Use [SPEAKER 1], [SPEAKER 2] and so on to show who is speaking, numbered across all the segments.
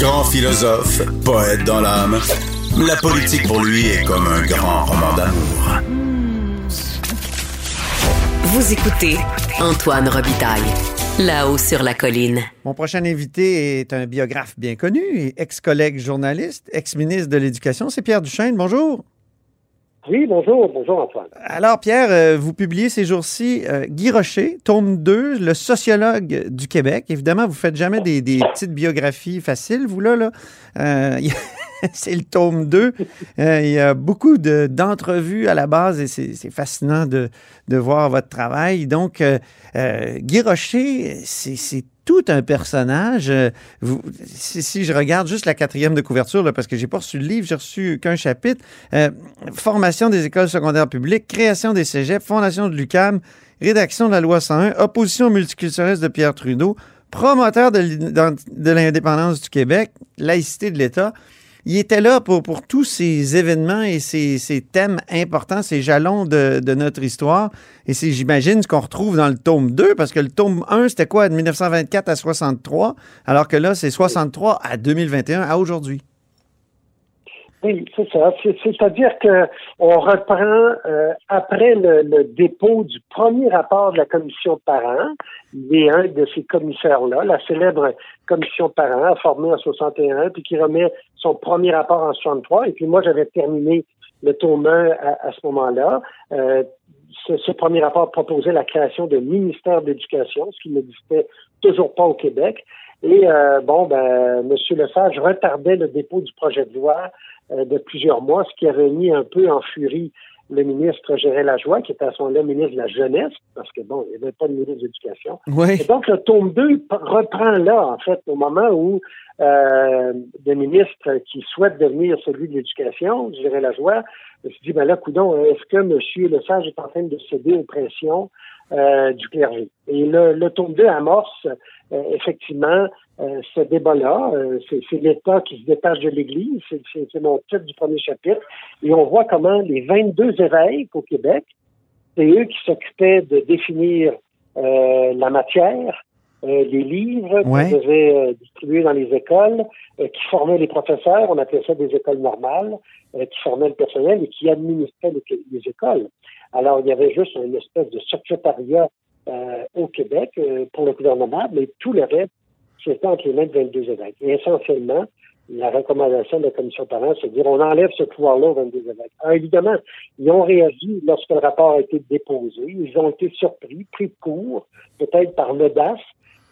[SPEAKER 1] Grand philosophe, poète dans l'âme, la politique pour lui est comme un grand roman d'amour.
[SPEAKER 2] Vous écoutez Antoine Robitaille, là-haut sur la colline.
[SPEAKER 3] Mon prochain invité est un biographe bien connu et ex-collègue journaliste, ex-ministre de l'Éducation. C'est Pierre Duchesne. Bonjour.
[SPEAKER 4] Oui, bonjour, bonjour Antoine.
[SPEAKER 3] Alors, Pierre, euh, vous publiez ces jours-ci euh, Guy Rocher, tome 2, le sociologue du Québec. Évidemment, vous faites jamais des, petites biographies faciles, vous là. là. Euh, c'est le tome 2. Euh, il y a beaucoup de- d'entrevues à la base et c'est fascinant de, de voir votre travail. Donc, Guy Rocher, c'est tout un personnage. Euh, si, je regarde juste la quatrième de couverture, parce que j'ai pas reçu le livre, j'ai reçu qu'un chapitre. Euh, formation des écoles secondaires publiques, création des cégeps, fondation de l'UCAM, rédaction de la loi 101, opposition au multiculturalisme de Pierre Trudeau, promoteur de l'indépendance du Québec, laïcité de l'État. Il était là pour, pour tous ces événements et ces, ces thèmes importants, ces jalons de, de notre histoire. Et c'est, j'imagine, ce qu'on retrouve dans le tome 2, parce que le tome 1, c'était quoi, de 1924 à 63, alors que là, c'est 63 à 2021, à aujourd'hui.
[SPEAKER 4] Oui, c'est ça. C'est- C'est-à-dire que on reprend euh, après le, le dépôt du premier rapport de la commission parents. Il est un de ces commissaires-là, la célèbre commission parents, formée en 61, puis qui remet son premier rapport en 63. Et puis moi, j'avais terminé le tome 1 à, à ce moment-là. Euh, ce, ce premier rapport proposait la création d'un ministère d'éducation, ce qui n'existait toujours pas au Québec. Et euh, bon, ben, M. Lesage retardait le dépôt du projet de loi euh, de plusieurs mois, ce qui avait mis un peu en furie le ministre Gérard Lajoie, qui était à ce moment-là ministre de la Jeunesse, parce que bon, il n'y avait pas de ministre de l'Éducation.
[SPEAKER 3] Oui.
[SPEAKER 4] Et donc, le tome 2 p- reprend là, en fait, au moment où euh, le ministre qui souhaite devenir celui de l'Éducation, Gérard Lajoie, se dit, ben là, coudon, est-ce que M. Lesage est en train de céder aux pressions euh, du clergé? Et le, le tome 2 amorce euh, effectivement euh, ce débat-là. Euh, c'est l'État qui se détache de l'Église, c'est mon titre du premier chapitre. Et on voit comment les 22 évêques au Québec, c'est eux qui s'occupaient de définir euh, la matière, euh, les livres qu'on
[SPEAKER 3] Ouais.
[SPEAKER 4] devait euh, distribuer dans les écoles, euh, qui formaient les professeurs, on appelait ça des écoles normales, euh, qui formaient le personnel et qui administraient les, les écoles. Alors, il y avait juste une espèce de secrétariat euh, au Québec euh, pour le gouvernement, mais tout le reste, c'était entre les mains de 22 évêques. Et essentiellement, la recommandation de la commission parents, c'est de dire on enlève ce pouvoir-là aux 22 évêques. Alors, évidemment, ils ont réagi lorsque le rapport a été déposé. Ils ont été surpris, pris de court, peut-être par l'audace.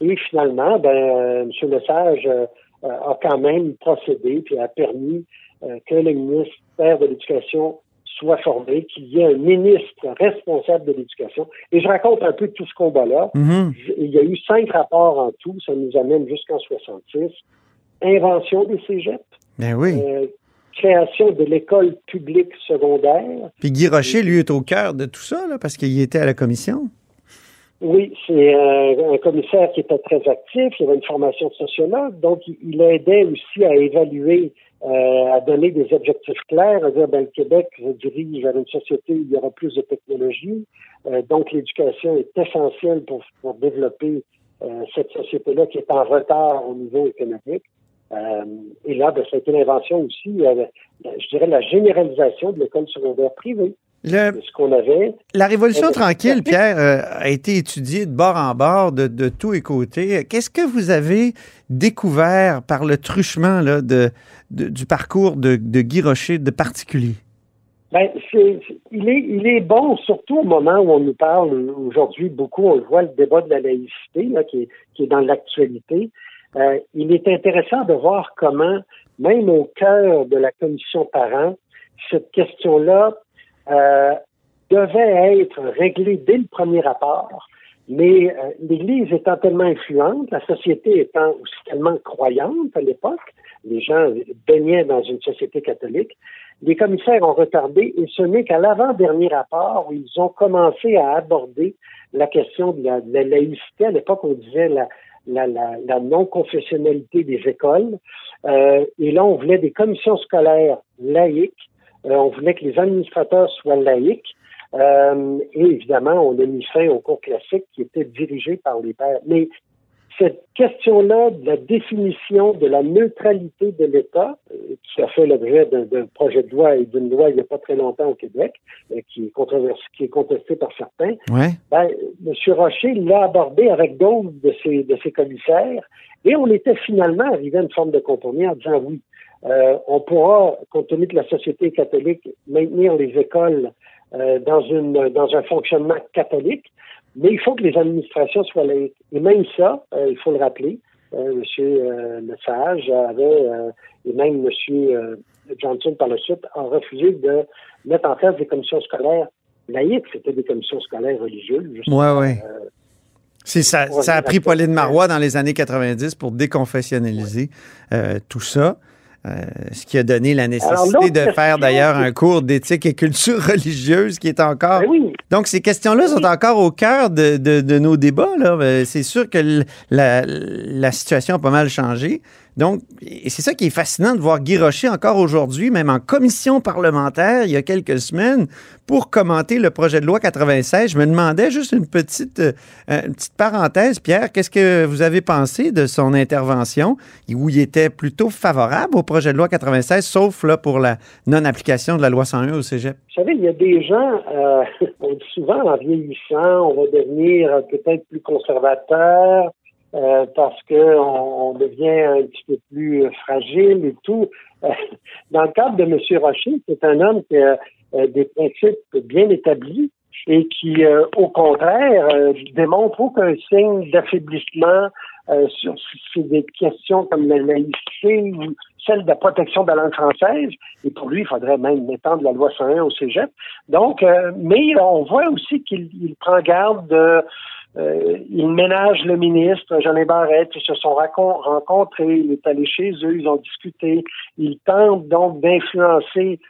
[SPEAKER 4] Et finalement, ben, euh, M. Lesage euh, euh, a quand même procédé puis a permis que le ministère de l'Éducation soit formé, qu'il y ait un ministre responsable de l'éducation. Et je raconte un peu tout ce combat-là.
[SPEAKER 3] Mhm.
[SPEAKER 4] Il y a eu cinq rapports en tout, ça nous amène jusqu'en 66. Invention des cégeps,
[SPEAKER 3] Ben oui.
[SPEAKER 4] euh, création de l'école publique secondaire.
[SPEAKER 3] Puis Guy Rocher, lui, est au cœur de tout ça, là, parce qu'il était à la commission.
[SPEAKER 4] Oui, c'est euh, un commissaire qui était très actif, il avait une formation de sociologue, donc il, il aidait aussi à évaluer, euh, à donner des objectifs clairs, à dire ben, le Québec se dirige vers une société où il y aura plus de technologie, euh, donc l'éducation est essentielle pour, pour développer euh, cette société-là qui est en retard au niveau économique. Euh, et là, ben, ça a été l'invention aussi, euh, je dirais, la généralisation de l'école secondaire privée.
[SPEAKER 3] Le-
[SPEAKER 4] Ce qu'on avait,
[SPEAKER 3] la Révolution tranquille, Pierre, euh, a été étudiée de bord en bord, de, de tous les côtés. Qu'est-ce que vous avez découvert par le truchement là, de, de- du parcours de, de Guy Rocher de particulier?
[SPEAKER 4] Ben, c'est, il, est, il est bon, surtout au moment où on nous parle aujourd'hui beaucoup, on le voit, le débat de la laïcité, là, qui, est, qui est dans l'actualité. Euh, il est intéressant de voir comment, même au cœur de la commission parents, cette question-là euh, devait être réglée dès le premier rapport Mais euh, l'Église étant tellement influente, la société étant aussi tellement croyante à l'époque, les gens baignaient dans une société catholique, les commissaires ont retardé et ce n'est qu'à l'avant-dernier rapport où ils ont commencé à aborder la question de la, laïcité. À l'époque, on disait la non-confessionnalité des écoles. Euh, et là, on voulait des commissions scolaires laïques. Euh, on voulait que les administrateurs soient laïques. Euh, et évidemment, on a mis fin au cours classique qui était dirigé par les pères. Mais cette question-là de la définition de la neutralité de l'État, euh, qui a fait l'objet d'un projet de loi et d'une loi il n'y a pas très longtemps au Québec, euh, qui est controversé, qui est contesté par certains,
[SPEAKER 3] ouais.
[SPEAKER 4] ben, M. Rocher l'a abordé avec d'autres de ses, de ses commissaires, et on était finalement arrivé à une forme de compromis en disant oui, euh, on pourra, compte tenu de la société catholique, maintenir les écoles euh, dans, une, dans un fonctionnement catholique, mais il faut que les administrations soient laïques. Et même ça, euh, il faut le rappeler, M. Lesage avait, et même M. Johnson par la suite, a refusé de mettre en place des commissions scolaires laïques. C'était des commissions scolaires religieuses.
[SPEAKER 3] Oui, oui. C'est ça, ça a pris Pauline Marois dans les années 90 pour déconfessionnaliser tout ça. Euh, ce qui a donné la nécessité de faire d'ailleurs un cours d'éthique et culture religieuse qui est encore.
[SPEAKER 4] Ben
[SPEAKER 3] Donc, ces questions-là sont encore au cœur de, de, nos débats. Euh, c'est sûr que la, la, situation a pas mal changé. Donc, c'est ça qui est fascinant de voir Guy Rocher encore aujourd'hui, même en commission parlementaire il y a quelques semaines, pour commenter le projet de loi 96. Je me demandais juste une petite, euh, petite parenthèse, Pierre, qu'est-ce que vous avez pensé de son intervention où il était plutôt favorable au projet de loi 96, sauf là pour la non-application de la loi 101 au Cégep?
[SPEAKER 4] Vous savez, il y a des gens, euh, on dit souvent en vieillissant, on va devenir peut-être plus conservateur, euh, parce qu'on on devient un petit peu plus fragile et tout. Dans le cadre de M. Rocher, c'est un homme qui a euh, des principes bien établis et qui, euh, au contraire, démontre aucun signe d'affaiblissement sur, sur, des questions comme la laïcité ou celle de la protection de la langue française. Et pour lui, il faudrait même étendre la loi 101 au cégep. Donc, mais on voit aussi qu'il prend garde de euh, il ménage le ministre, Jean Barrette, ils se sont rencontrés, il est allé chez eux, ils ont discuté. Il tente donc d'influencer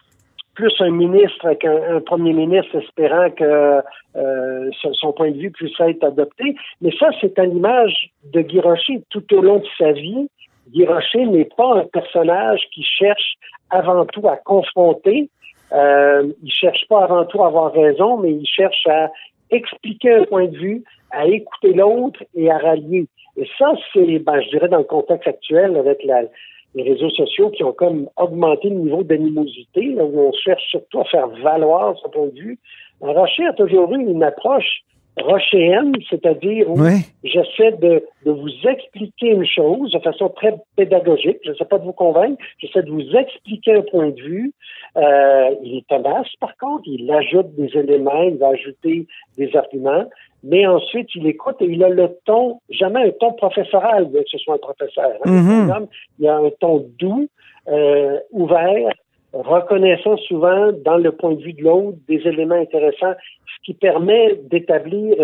[SPEAKER 4] plus un ministre qu'un premier ministre, espérant que euh, son point de vue puisse être adopté. Mais ça, c'est à l'image de Guy Rocher tout au long de sa vie. Guy Rocher n'est pas un personnage qui cherche avant tout à confronter. Euh, il cherche pas avant tout à avoir raison, mais il cherche à expliquer un point de vue, à écouter l'autre et à rallier. Et ça, c'est, ben, je dirais, dans le contexte actuel, avec la, les réseaux sociaux qui ont comme augmenté le niveau d'animosité, là, où on cherche surtout à faire valoir son point de vue. Rocher a toujours eu une approche rochéenne, c'est-à-dire où j'essaie de, de, vous expliquer une chose de façon très pédagogique, je ne sais pas de vous convaincre, j'essaie de vous expliquer un point de vue. Euh, il est tenace, par contre, il ajoute des éléments, il va ajouter des arguments, mais ensuite il écoute et il a le ton, jamais un ton professoral, bien que ce soit un professeur. Hein.
[SPEAKER 3] Mm-hmm.
[SPEAKER 4] Il a un ton doux, euh, ouvert, reconnaissant souvent dans le point de vue de l'autre des éléments intéressants, ce qui permet d'établir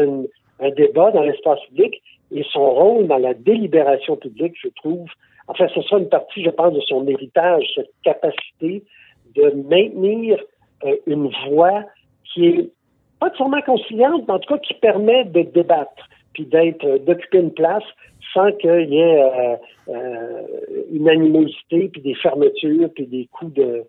[SPEAKER 4] un débat dans l'espace public et son rôle dans la délibération publique, je trouve. Enfin, ce sera une partie, je pense, de son héritage, cette capacité de maintenir euh, une voix qui est pas sûrement conciliante, mais en tout cas qui permet de débattre, puis d'être, euh, d'occuper une place sans qu'il y ait euh, euh, une animosité, puis des fermetures, puis des coups de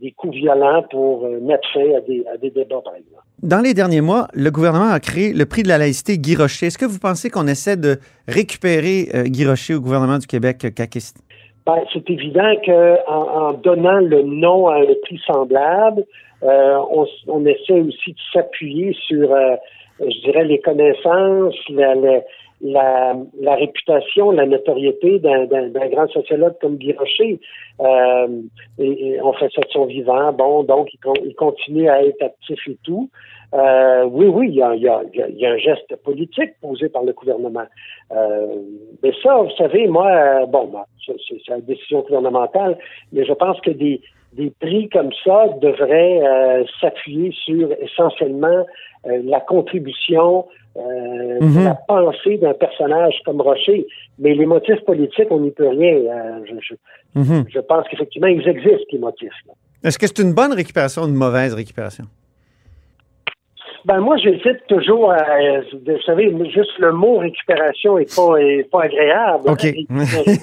[SPEAKER 4] des coups violents pour mettre fin à des, à des débats, par exemple.
[SPEAKER 3] Dans les derniers mois, le gouvernement a créé le prix de la laïcité Guy Rocher. Est-ce que vous pensez qu'on essaie de récupérer Guy Rocher au gouvernement du Québec caquiste?
[SPEAKER 4] Ben, c'est évident qu'en en, donnant le nom à un prix semblable, on, on, essaie aussi de s'appuyer sur, je dirais, les connaissances, la, la, la, réputation, la notoriété d'un grand sociologue comme Guy Rocher. Euh, on fait ça de son vivant. Bon, donc il, continue à être actif et tout. Euh, oui, oui, il y a, un geste politique posé par le gouvernement. Euh, mais ça, vous savez, moi, bon, c'est une décision gouvernementale, mais je pense que des, des prix comme ça devraient euh, s'appuyer sur essentiellement euh, la contribution, euh,
[SPEAKER 3] Mhm.
[SPEAKER 4] la pensée d'un personnage comme Rocher. Mais les motifs politiques, on n'y peut rien. Euh, je,
[SPEAKER 3] Mhm.
[SPEAKER 4] je pense qu'effectivement, ils existent, les motifs.
[SPEAKER 3] Est-ce que c'est une bonne récupération ou une mauvaise récupération?
[SPEAKER 4] Ben moi, j'hésite toujours à, vous savez, juste le mot récupération est pas est pas agréable.
[SPEAKER 3] OK.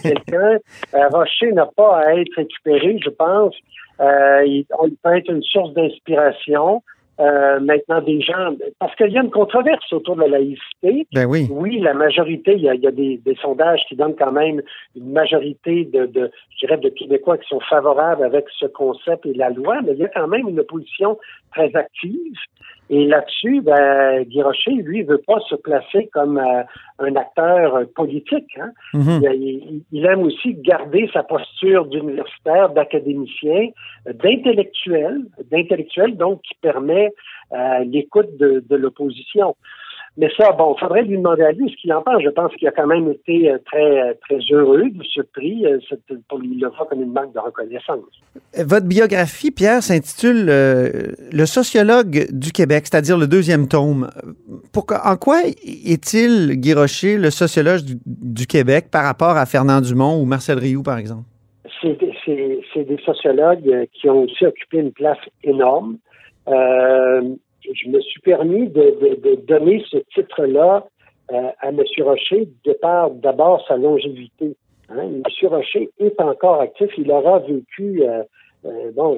[SPEAKER 4] Quelqu'un, euh, Rocher n'a pas à être récupéré, je pense. Euh, il, on peut être une source d'inspiration. Euh, maintenant, des gens, parce qu'il y a une controverse autour de la laïcité.
[SPEAKER 3] Ben oui.
[SPEAKER 4] Oui, la majorité, il y a, il y a des, des sondages qui donnent quand même une majorité de, de, je dirais, de Québécois qui sont favorables avec ce concept et la loi, mais il y a quand même une opposition très active. Et là-dessus, ben, Guy Rocher, lui, veut pas se placer comme euh, un acteur euh, politique. Hein.
[SPEAKER 3] Mhm.
[SPEAKER 4] Il, il- il aime aussi garder sa posture d'universitaire, d'académicien, euh, d'intellectuel, d'intellectuel, donc qui permet euh, l'écoute de, de l'opposition. Mais ça, bon, il faudrait lui demander à lui ce qu'il en pense. Je pense qu'il a quand même été euh, très, euh, très heureux de ce prix. c'est- pour lui, il le voit comme une marque de reconnaissance.
[SPEAKER 3] Votre biographie, Pierre, s'intitule euh, Le sociologue du Québec, c'est-à-dire le deuxième tome. Pourquoi, en quoi est-il, Guy Rocher, le sociologue du, du Québec par rapport à Fernand Dumont ou Marcel Rioux, par exemple?
[SPEAKER 4] c'est des sociologues qui ont aussi occupé une place énorme. Euh, je me suis permis de, de- de donner ce titre-là euh, à M. Rocher de par d'abord sa longévité. Hein. M. Rocher est encore actif. Il aura vécu, euh, euh, bon,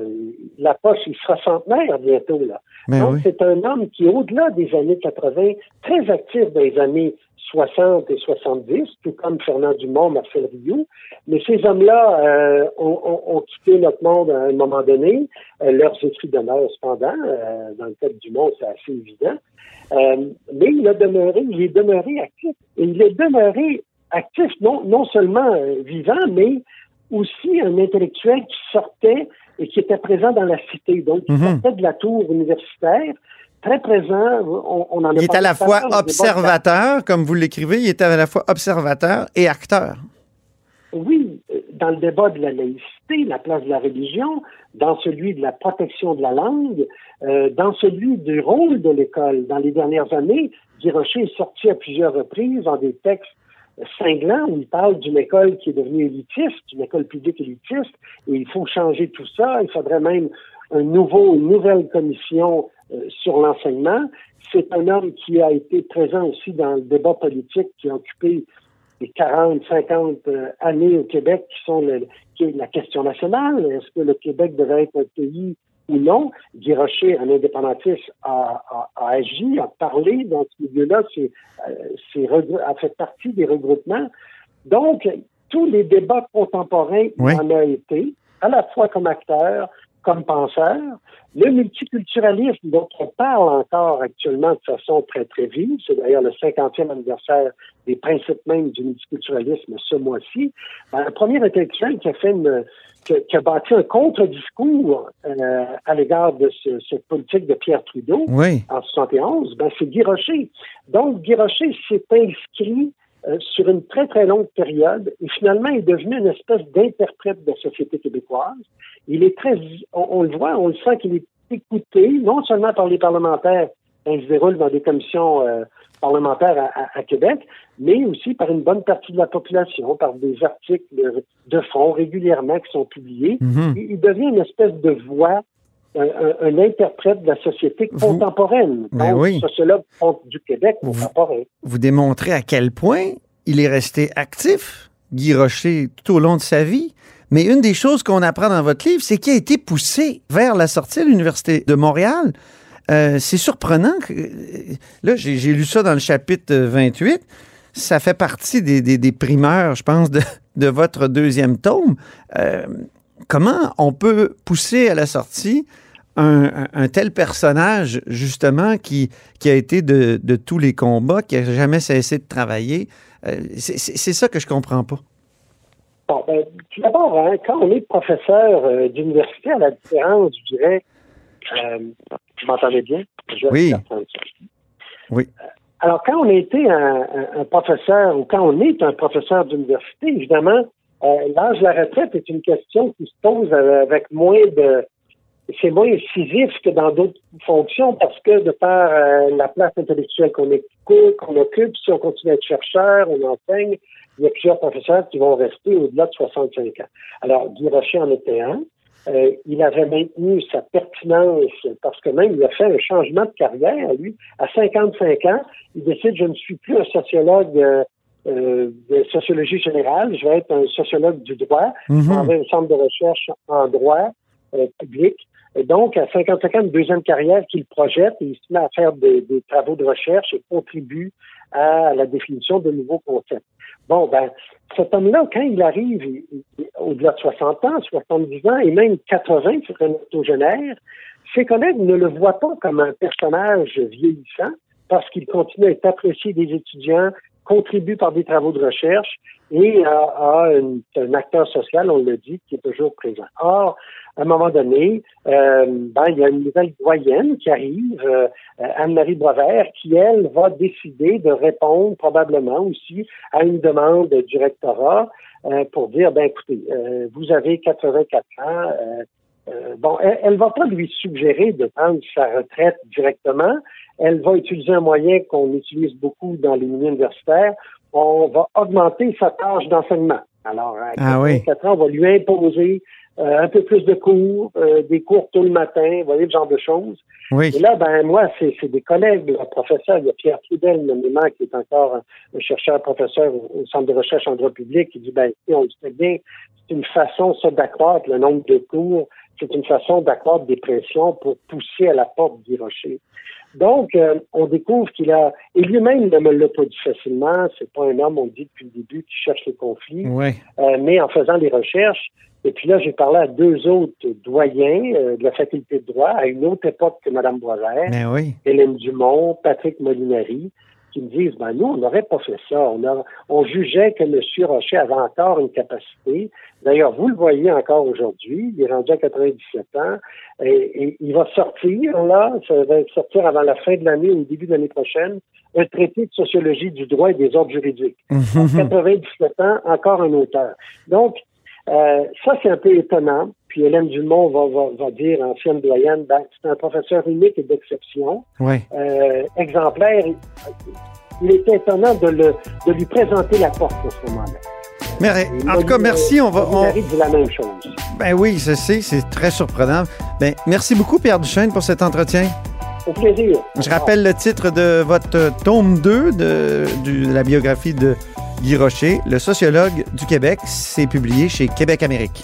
[SPEAKER 4] la poche, il sera centenaire bientôt. là.
[SPEAKER 3] Ben
[SPEAKER 4] Donc,
[SPEAKER 3] oui.
[SPEAKER 4] c'est un homme qui, au-delà des années 80, très actif dans les années 60 et 70, tout comme Fernand Dumont, Marcel Rioux. Mais ces hommes-là euh, ont, ont- ont quitté notre monde à un moment donné. Euh, leurs écrits demeurent cependant. Euh, dans le cas de Dumont, c'est assez évident. Euh, mais il a demeuré, il est demeuré actif. Et il est demeuré actif, non, non seulement vivant, mais aussi un intellectuel qui sortait et qui était présent dans la cité. Donc, il
[SPEAKER 3] Mhm.
[SPEAKER 4] sortait de la tour universitaire, très présent. On, on en
[SPEAKER 3] Il est à la fois observateur, comme vous l'écrivez, il est à la fois observateur et acteur.
[SPEAKER 4] Oui, euh, dans le débat de la laïcité, la place de la religion, dans celui de la protection de la langue, euh, dans celui du rôle de l'école. Dans les dernières années, Guy Rocher est sorti à plusieurs reprises dans des textes cinglants où il parle d'une école qui est devenue élitiste, une école publique élitiste, et il faut changer tout ça. Il faudrait même un nouveau, une nouvelle commission sur l'enseignement. C'est un homme qui a été présent aussi dans le débat politique, qui a occupé les 40, 50 euh, années au Québec qui sont le- qui est la question nationale. Est-ce que le Québec devait être un pays ou non? Guy Rocher, un indépendantiste, a, a- a agi, a parlé dans ce milieu-là, c'est, euh, a fait partie des regroupements. Donc, tous les débats contemporains,
[SPEAKER 3] Oui.
[SPEAKER 4] en a été, à la fois comme acteur, comme penseur. Le multiculturalisme dont on parle encore actuellement de façon très, très vive, c'est d'ailleurs le 50e anniversaire des principes même du multiculturalisme ce mois-ci. Ben, le premier intellectuel qui a fait une, qui, a- qui a bâti un contre-discours euh, à l'égard de ce- cette politique de Pierre Trudeau
[SPEAKER 3] Oui.
[SPEAKER 4] en 71, ben, c'est Guy Rocher. Donc, Guy Rocher s'est inscrit euh, sur une très, très longue période et finalement est devenu une espèce d'interprète de la société québécoise. Il est très, on, on le voit, on le sent qu'il est écouté, non seulement par les parlementaires quand ils se déroulent dans des commissions euh, parlementaires à, à- à Québec, mais aussi par une bonne partie de la population, par des articles de, de fond régulièrement qui sont publiés. Il, il devient une espèce de voix, un, interprète de la société
[SPEAKER 3] Vous-
[SPEAKER 4] contemporaine,
[SPEAKER 3] Ben
[SPEAKER 4] donc
[SPEAKER 3] oui.
[SPEAKER 4] sociologue du Québec
[SPEAKER 3] Vous-
[SPEAKER 4] contemporain.
[SPEAKER 3] Vous démontrez à quel point il est resté actif, Guy Rocher, tout au long de sa vie. Mais une des choses qu'on apprend dans votre livre, c'est qu'il a été poussé vers la sortie de l'Université de Montréal. Euh, c'est surprenant. Que, euh, là, j'ai lu ça dans le chapitre euh, 28. Ça fait partie des, des- des primeurs, je pense, de, de votre deuxième tome. Euh, comment on peut pousser à la sortie un, tel personnage, justement, qui, qui a été de, de tous les combats, qui n'a jamais cessé de travailler? Euh, c'est ça que je comprends pas.
[SPEAKER 4] Bon, ben, tout d'abord, hein, quand on est professeur euh, d'université, à la différence, je dirais, euh, vous m'entendez bien? Je
[SPEAKER 3] Oui. Oui.
[SPEAKER 4] Euh, Alors, quand on a été un, un- un professeur ou quand on est un professeur d'université, évidemment, euh, l'âge de la retraite est une question qui se pose avec moins de c'est moins incisif que dans d'autres fonctions parce que de par euh, la place intellectuelle qu'on qu'on occupe, si on continue à être chercheur, on enseigne, il y a plusieurs professeurs qui vont rester au-delà de 65 ans. Alors, Guy Rocher en était un. Euh, il avait maintenu sa pertinence parce que même il a fait un changement de carrière, lui. À 55 ans, il décide, je ne suis plus un sociologue euh, euh, de sociologie générale, je vais être un sociologue du droit, mm un centre de recherche en droit public. Et donc, à 55 ans, une deuxième carrière qu'il projette et il se met à faire des, des, travaux de recherche et contribue à la définition de nouveaux concepts. Bon, ben, cet homme-là, quand il arrive au-delà de 60 ans, 70 ans et même 80 sur un octogénaire, ses collègues ne le voient pas comme un personnage vieillissant parce qu'il continue à être apprécié des étudiants, contribue par des travaux de recherche et a, un acteur social, on le dit, qui est toujours présent. Or, à un moment donné, euh, ben, il y a une nouvelle doyenne qui arrive, euh, Anne-Marie Boisvert, qui, elle, va décider de répondre probablement aussi à une demande du rectorat euh, pour dire, ben écoutez, vous avez 84 ans, bon, elle ne va pas lui suggérer de prendre sa retraite directement. Elle va utiliser un moyen qu'on utilise beaucoup dans les milieux universitaires. On va augmenter sa tâche d'enseignement. Alors, à 84 ah ans, on va lui imposer euh, un peu plus de cours, euh, des cours tout le matin, vous voyez, ce genre de choses.
[SPEAKER 3] Oui.
[SPEAKER 4] Et là, ben moi, c'est des collègues, le professeur, il y a Pierre Trudel, nommément, qui est encore un, chercheur professeur au, Centre de recherche en droit public, qui dit, ben, on le sait bien, c'est une façon, ça, d'accroître le nombre de cours, c'est une façon d'accroître des pressions pour pousser à la porte du rocher. Donc, euh, on découvre qu'il a, et lui-même ne me l'a pas dit facilement, c'est pas un homme, on dit depuis le début, qui cherche les conflits,
[SPEAKER 3] euh,
[SPEAKER 4] mais en faisant les recherches, et puis là, j'ai parlé à deux autres doyens euh, de la faculté de droit, à une autre époque que Mme Boisvert,
[SPEAKER 3] oui.
[SPEAKER 4] Hélène Dumont, Patrick Molinari, qui me disent, ben nous, on n'aurait pas fait ça. On, on jugeait que M. Rocher avait encore une capacité. D'ailleurs, vous le voyez encore aujourd'hui, il est rendu à 97 ans, et, il va sortir, là, ça va sortir avant la fin de l'année ou début de l'année prochaine, un traité de sociologie du droit et des ordres juridiques. 97 ans, encore un auteur. Donc, euh, ça, c'est un peu étonnant. Puis Hélène Dumont va, va, va dire, ancienne doyenne, ben, c'est un professeur unique et d'exception. Euh, exemplaire. Il était étonnant de, le, de lui présenter la porte à ce moment-là.
[SPEAKER 3] Mais, en tout cas, merci. On va. On...
[SPEAKER 4] dit la même chose.
[SPEAKER 3] Ben oui, je sais, c'est très surprenant. Ben, merci beaucoup, Pierre Duchesne, pour cet entretien.
[SPEAKER 4] Au plaisir.
[SPEAKER 3] Je rappelle le titre de votre tome 2 de, de la biographie de Guy Rocher, le sociologue du Québec. C'est publié chez Québec Amérique.